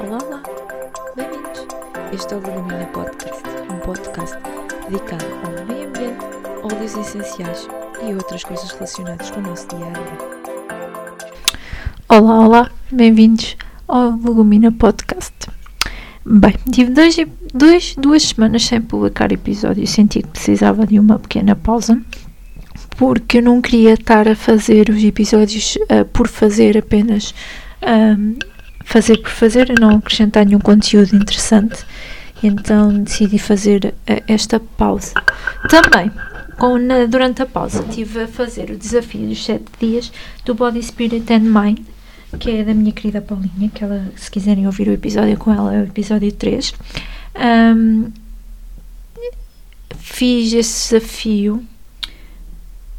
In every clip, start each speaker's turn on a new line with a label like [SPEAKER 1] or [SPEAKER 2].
[SPEAKER 1] Olá, olá, bem-vindos. Este é o Legumina Podcast, um podcast dedicado ao meio ambiente, óleos essenciais e outras coisas relacionadas com o nosso dia a dia.
[SPEAKER 2] Olá, olá, bem-vindos ao Legumina Podcast. Bem, tive dois, dois, duas semanas sem publicar episódio senti que precisava de uma pequena pausa porque eu não queria estar a fazer os episódios uh, por fazer apenas um, fazer por fazer e não acrescentar nenhum conteúdo interessante. Então decidi fazer uh, esta pausa. Também, com, na, durante a pausa, estive a fazer o desafio dos 7 dias do Body Spirit and Mind que é da minha querida Paulinha, que ela, se quiserem ouvir o episódio com ela, é o episódio 3. Um, fiz esse desafio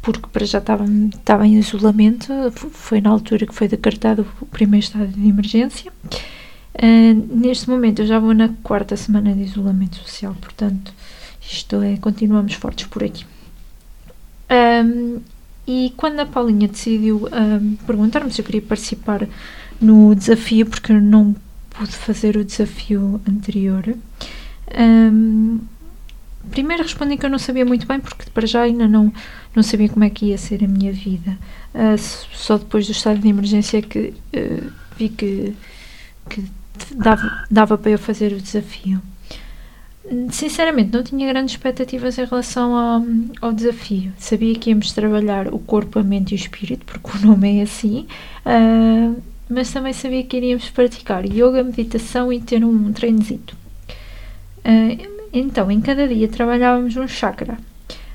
[SPEAKER 2] porque para já estava, estava em isolamento, foi na altura que foi decretado o primeiro estado de emergência. Uh, neste momento eu já vou na quarta semana de isolamento social, portanto, isto é, continuamos fortes por aqui. Um, e quando a Paulinha decidiu um, perguntar-me se eu queria participar no desafio, porque eu não pude fazer o desafio anterior, um, primeiro respondi que eu não sabia muito bem, porque para já ainda não, não sabia como é que ia ser a minha vida. Uh, só depois do estado de emergência que uh, vi que, que dava, dava para eu fazer o desafio. Sinceramente, não tinha grandes expectativas em relação ao, ao, desafio. Sabia que íamos trabalhar o corpo, a mente e o espírito, porque o nome é assim, uh, mas também sabia que iríamos praticar yoga, meditação e ter um, um treinozito. Uh, então, em cada dia trabalhávamos um chakra.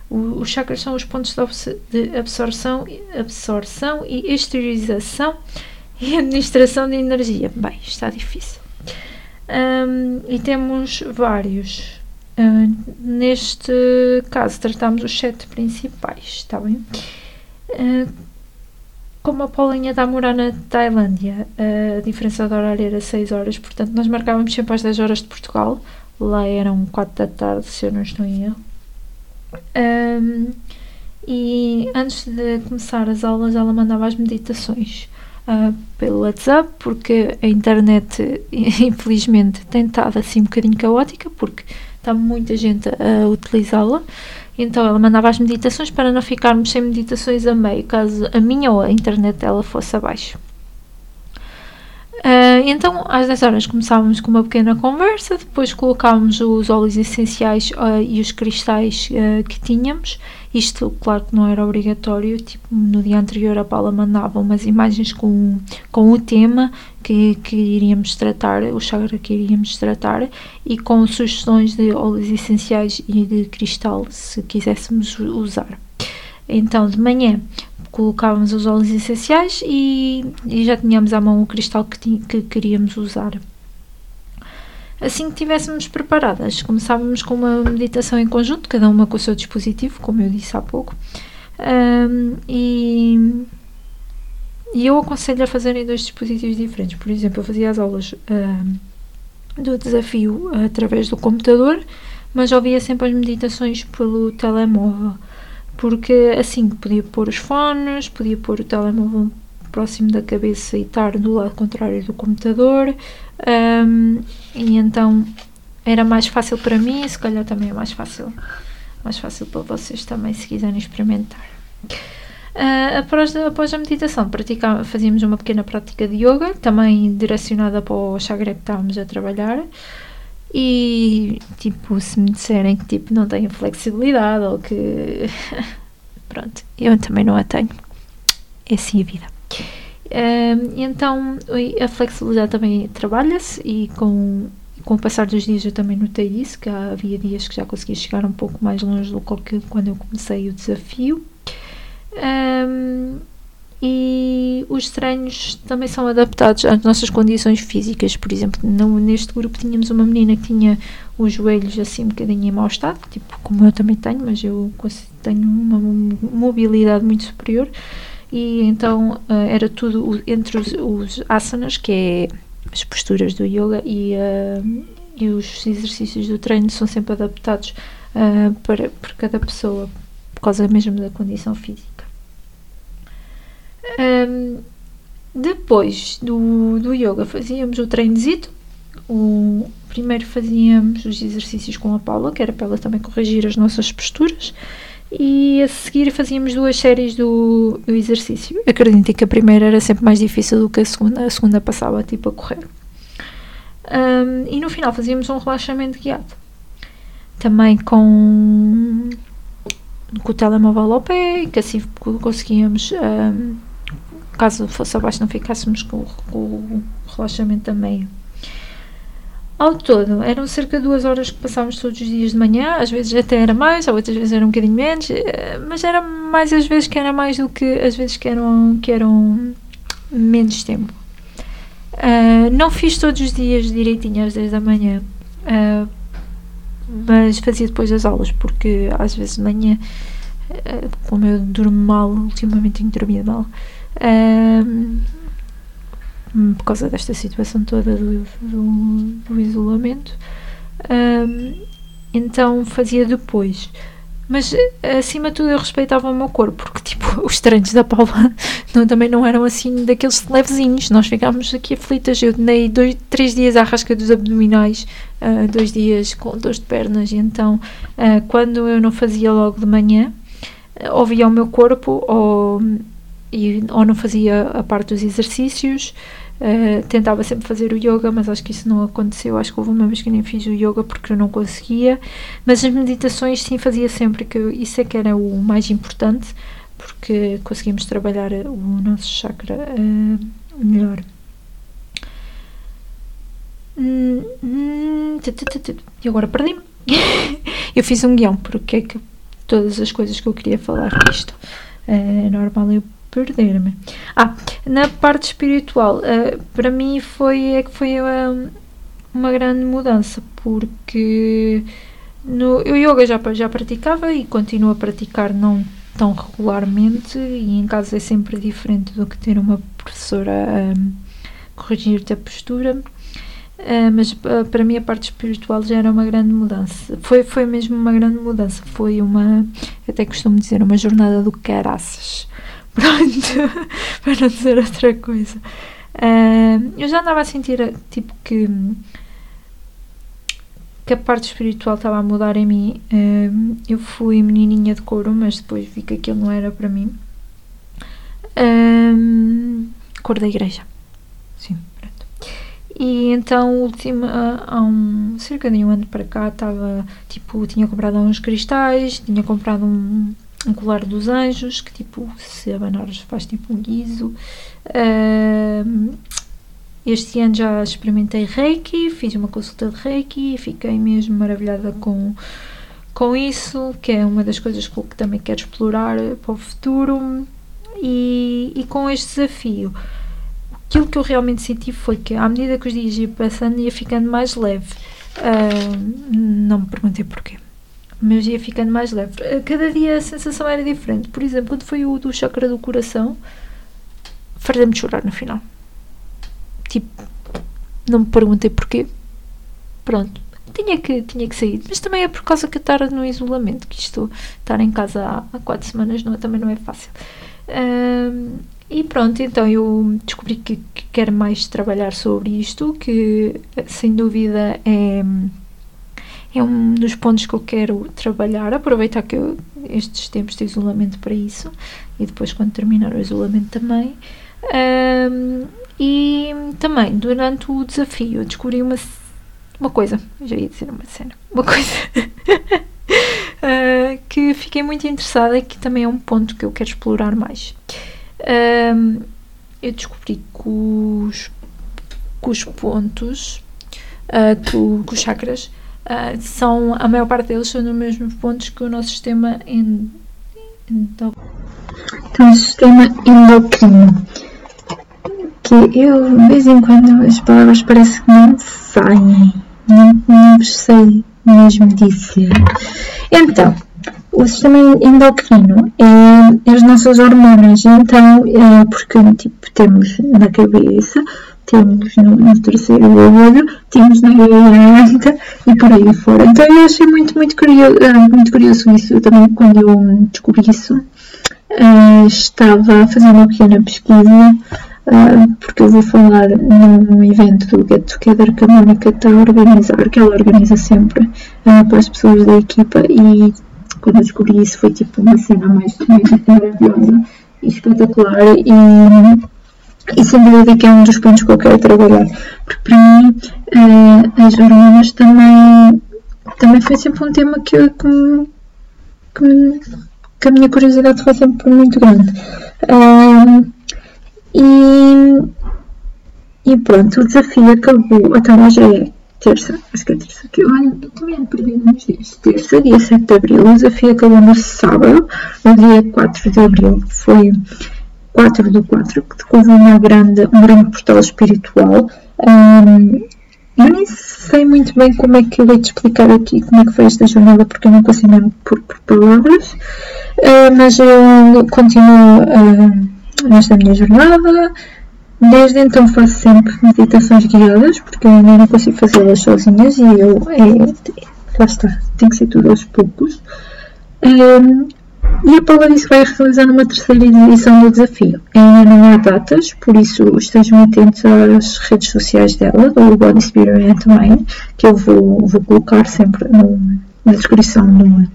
[SPEAKER 2] Os chakras são os pontos de, de absorção, absorção e exteriorização e administração de energia. Bem, está difícil. Um, e temos vários. Uh, neste caso, tratamos os sete principais, está bem? Uh, como a Paulinha está a morar na Tailândia, a diferença de horário era 6 horas, portanto, nós marcávamos sempre às 10 horas de Portugal. Lá eram 4 da tarde, se eu não estou em erro. Um, e antes de começar as aulas, ela mandava as meditações uh, pelo WhatsApp, porque a internet, infelizmente, tem estado assim um bocadinho caótica, porque está muita gente a utilizá-la. Então ela mandava as meditações para não ficarmos sem meditações a meio, caso a minha ou a internet dela fosse abaixo. Uh, então, às 10 horas começávamos com uma pequena conversa, depois colocávamos os óleos essenciais uh, e os cristais uh, que tínhamos. Isto, claro que não era obrigatório, tipo, no dia anterior a Paula mandava umas imagens com, com o tema que, que iríamos tratar, o chakra que iríamos tratar, e com sugestões de óleos essenciais e de cristal, se quiséssemos usar. Então, de manhã colocávamos os óleos essenciais e, e já tínhamos à mão o cristal que, que queríamos usar. Assim que estivéssemos preparadas, começávamos com uma meditação em conjunto, cada uma com o seu dispositivo, como eu disse há pouco. Um, e, e, eu aconselho a fazerem dois dispositivos diferentes. Por exemplo, eu fazia as aulas um, do desafio através do computador, mas ouvia sempre as meditações pelo telemóvel porque assim podia pôr os fones, podia pôr o telemóvel próximo da cabeça e estar do lado contrário do computador, um, e então era mais fácil para mim se calhar também é mais fácil, mais fácil para vocês também se quiserem experimentar. Uh, após, após a meditação, fazíamos uma pequena prática de yoga, também direcionada para o chakra que estávamos a trabalhar. E, tipo, se me disserem que, tipo, não tenho flexibilidade ou que... Pronto, eu também não a tenho. É assim a vida. Um, então, a flexibilidade também trabalha-se e com, com o passar dos dias eu também notei isso, que havia dias que já conseguia chegar um pouco mais longe do que quando eu comecei o desafio. Um, e os treinos também são adaptados às nossas condições físicas. Por exemplo, no, neste grupo tínhamos uma menina que tinha os joelhos assim um bocadinho em mau estado, tipo como eu também tenho, mas eu tenho uma mobilidade muito superior. E então uh, era tudo entre os, os, asanas, que é as posturas do yoga, e, uh, e os exercícios do treino são sempre adaptados uh, para, para cada pessoa, por causa mesmo da condição física. Um, depois do, do yoga fazíamos o treinozito. O, primeiro fazíamos os exercícios com a Paula, que era para ela também corrigir as nossas posturas. E a seguir fazíamos duas séries do, do exercício. Acreditem que a primeira era sempre mais difícil do que a segunda. A segunda passava tipo a correr. Um, e no final fazíamos um relaxamento guiado. Também com, com o telemóvel ao pé, que assim conseguíamos, um, caso fosse abaixo, não ficássemos com, com o relaxamento a meio. Ao todo, eram cerca de duas horas que passávamos todos os dias de manhã, às vezes até era mais, outras vezes era um bocadinho menos, eh, mas era mais às vezes que era mais do que às vezes que eram, que eram menos tempo. Uh, não fiz todos os dias direitinho às 10 da manhã, uh, mas fazia depois das aulas, porque às vezes de manhã, uh, como eu durmo mal, ultimamente tenho dormido mal, por causa desta situação toda do, do, do isolamento, então fazia depois. Mas acima de tudo eu respeitava o meu corpo, porque tipo, os treinos da Paula não, também não eram assim daqueles levezinhos. Nós ficámos aqui aflitas. Eu dei dois, três dias à rasca dos abdominais, uh, dois dias com dores de pernas, então uh, quando eu não fazia logo de manhã, uh, ouvia o meu corpo ou, e, ou não fazia a parte dos exercícios. Uh, tentava sempre fazer o yoga, mas acho que isso não aconteceu. Acho que houve uma vez que nem fiz o yoga porque eu não conseguia. Mas as meditações sim fazia sempre, que isso é que era o mais importante, porque conseguimos trabalhar o nosso chakra uh, melhor. E agora perdi-me. eu fiz um guião, porque é que todas as coisas que eu queria falar disto. É normal eu perder-me. Ah, na parte espiritual, uh, para mim foi, é que foi uma, uma grande mudança, porque no, eu yoga já, já praticava e continuo a praticar não tão regularmente e em casa é sempre diferente do que ter uma professora a corrigir-te a postura. Uh, mas uh, para mim a parte espiritual já era uma grande mudança. Foi, foi mesmo uma grande mudança. Foi uma, até costumo dizer, uma jornada do caraças. Pronto, para não dizer outra coisa. Uh, eu já andava a sentir, tipo, que, que a parte espiritual estava a mudar em mim. Uh, eu fui menininha de couro, mas depois vi que aquilo não era para mim. Uh, cor da igreja. Sim, pronto. E então, última, há um, cerca de um ano para cá, estava, tipo, tinha comprado uns cristais, tinha comprado um um colar dos anjos, que tipo, se abanares faz tipo um guiso. Este ano já experimentei Reiki, fiz uma consulta de Reiki e fiquei mesmo maravilhada com, com isso, que é uma das coisas que também quero explorar para o futuro. E, e com este desafio, aquilo que eu realmente senti foi que, à medida que os dias iam passando, ia ficando mais leve. Uh, não me perguntei porquê mas ia ficando mais leve. Cada dia a sensação era diferente. Por exemplo, quando foi o do chakra do coração, de chorar no final. Tipo, não me perguntei porquê. Pronto, tinha que, tinha que sair. Mas também é por causa que eu estar no isolamento, que estou estar em casa há, há quatro semanas não, também não é fácil. Um, e pronto, então eu descobri que, que quero mais trabalhar sobre isto, que sem dúvida é é um dos pontos que eu quero trabalhar, aproveitar que eu, estes tempos de isolamento para isso e depois quando terminar o isolamento também. Um, e também durante o desafio eu descobri uma, uma coisa, já ia dizer uma cena, uma coisa uh, que fiquei muito interessada e que também é um ponto que eu quero explorar mais. Um, eu descobri que os, que os pontos, uh, que, que os chakras uh, são, a maior parte deles são nos mesmos pontos que o nosso sistema endocrino. Então,
[SPEAKER 3] o sistema endocrino. Que eu, de vez em quando, as palavras parece que não saem. Não, não sei mesmo dizer. Então, o sistema endocrino é as nossas hormonas. Então, é porque tipo, temos na cabeça temos no, no terceiro olho, temos na garganta e por aí fora. Então eu achei muito, muito curioso, ah, muito curioso isso. Eu também, quando eu descobri isso, uh, estava a fazer uma pequena pesquisa
[SPEAKER 2] uh, porque eu vou falar num evento do Get Together que a Mónica está a organizar, que ela organiza sempre para as pessoas da equipa e quando eu descobri isso foi tipo uma cena mais, mais maravilhosa e espetacular e, e sem dúvida que é um dos pontos que eu quero trabalhar, porque para mim uh, as hormonas também, também foi sempre um tema que, que, que, que a minha curiosidade foi sempre muito grande. Uh, e, e pronto, o desafio acabou, então hoje é terça, acho que é terça, que olha, eu também perdi nos dias. Terça, dia 7 de abril, o desafio acabou no sábado, no dia 4 de abril, foi 4 do 4, que houve uma grande, um grande portal espiritual. Um, eu nem sei muito bem como é que eu vou te explicar aqui como é que foi esta jornada, porque eu não consigo mesmo por, por palavras, uh, mas eu continuo uh, nesta minha jornada. Desde então faço sempre meditações guiadas, porque eu ainda não consigo fazê-las sozinhas e eu, é, lá está, tem que ser tudo aos poucos. Um, e a Paula disse que vai realizar uma terceira edição do desafio. Ainda não há datas, por isso estejam atentos às redes sociais dela, do Body Spirit Mind, que eu vou, vou colocar sempre no, na descrição do,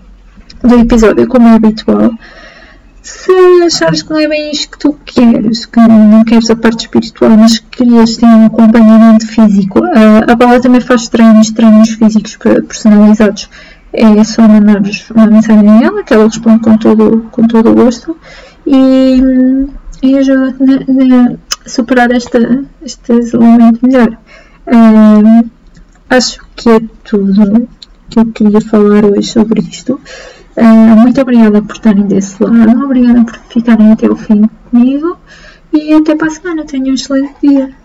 [SPEAKER 2] do episódio, como é habitual. Se achares que não é bem isto que tu queres, que não queres a parte espiritual, mas que querias ter um acompanhamento físico, a Paula também faz treinos, treinos físicos personalizados é só mandar uma mensagem a ela que ela responde com todo, com todo o gosto e, e ajuda-te a superar esta, este isolamento melhor. Um, acho que é tudo que eu queria falar hoje sobre isto. Uh, muito obrigada por estarem desse lado, obrigada por ficarem até o fim comigo e até para a semana. Tenham um excelente dia.